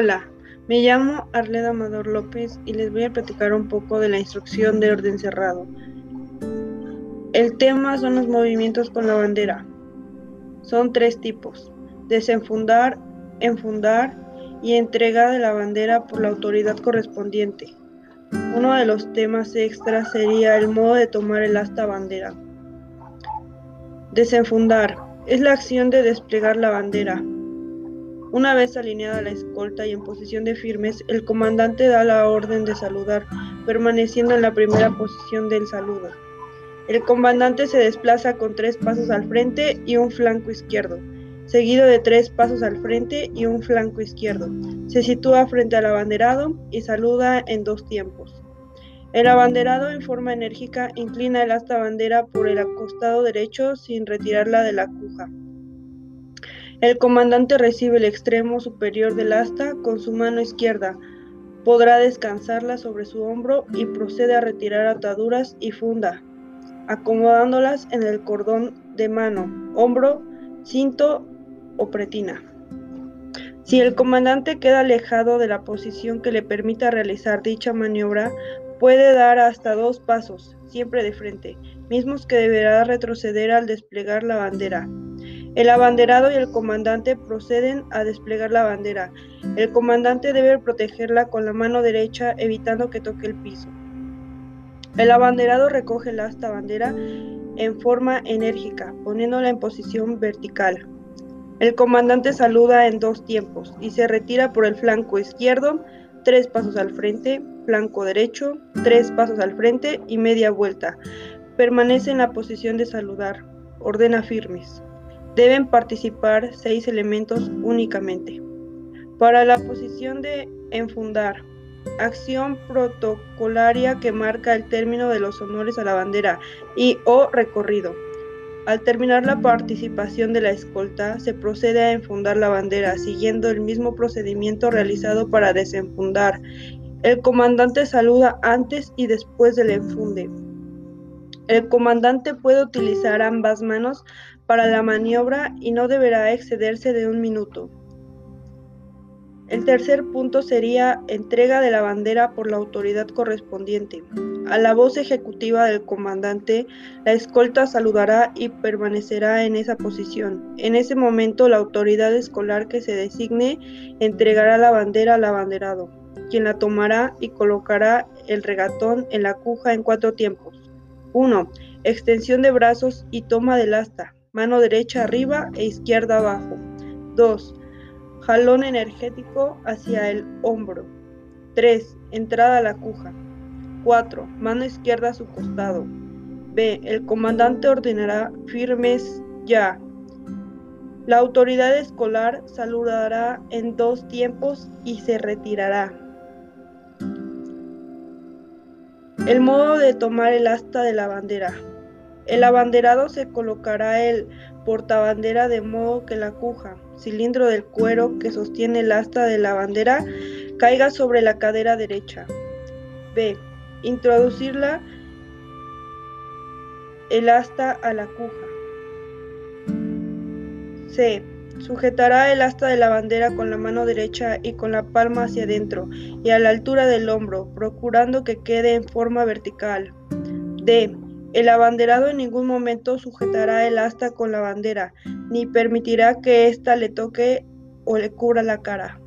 Hola, me llamo Arleda Amador López y les voy a platicar un poco de la instrucción de orden cerrado. El tema son los movimientos con la bandera. Son tres tipos, desenfundar, enfundar y entrega de la bandera por la autoridad correspondiente. Uno de los temas extras sería el modo de tomar el asta bandera. Desenfundar es la acción de desplegar la bandera. Una vez alineada la escolta y en posición de firmes, el comandante da la orden de saludar, permaneciendo en la primera posición del saludo. El comandante se desplaza con tres pasos al frente y un flanco izquierdo, seguido de tres pasos al frente y un flanco izquierdo. Se sitúa frente al abanderado y saluda en dos tiempos. El abanderado en forma enérgica inclina el asta bandera por el costado derecho sin retirarla de la cuja. El comandante recibe el extremo superior del asta con su mano izquierda. Podrá descansarla sobre su hombro y procede a retirar ataduras y funda, acomodándolas en el cordón de mano, hombro, cinto o pretina. Si el comandante queda alejado de la posición que le permita realizar dicha maniobra, puede dar hasta dos pasos, siempre de frente, mismos que deberá retroceder al desplegar la bandera. El abanderado y el comandante proceden a desplegar la bandera. El comandante debe protegerla con la mano derecha evitando que toque el piso. El abanderado recoge la asta bandera en forma enérgica, poniéndola en posición vertical. El comandante saluda en dos tiempos y se retira por el flanco izquierdo, tres pasos al frente, flanco derecho, tres pasos al frente y media vuelta. Permanece en la posición de saludar. Ordena firmes. Deben participar seis elementos únicamente. Para la posición de enfundar, acción protocolaria que marca el término de los honores a la bandera y o recorrido. Al terminar la participación de la escolta, se procede a enfundar la bandera, siguiendo el mismo procedimiento realizado para desenfundar. El comandante saluda antes y después del enfunde. El comandante puede utilizar ambas manos para la maniobra y no deberá excederse de un minuto. El tercer punto sería entrega de la bandera por la autoridad correspondiente. A la voz ejecutiva del comandante, la escolta saludará y permanecerá en esa posición. En ese momento, la autoridad escolar que se designe entregará la bandera al abanderado, quien la tomará y colocará el regatón en la cuja en cuatro tiempos. 1. Extensión de brazos y toma del asta, mano derecha arriba e izquierda abajo. 2 Jalón energético hacia el hombro. 3. Entrada a la cuja. 4. Mano izquierda a su costado. B. El comandante ordenará firmes ya. La autoridad escolar saludará en dos tiempos y se retirará. El modo de tomar el asta de la bandera. El abanderado se colocará el portabandera de modo que la cuja, cilindro del cuero que sostiene el asta de la bandera, caiga sobre la cadera derecha. B. Introducirla el asta a la cuja. C. Sujetará el asta de la bandera con la mano derecha y con la palma hacia adentro y a la altura del hombro, procurando que quede en forma vertical. D. El abanderado en ningún momento sujetará el asta con la bandera, ni permitirá que ésta le toque o le cubra la cara.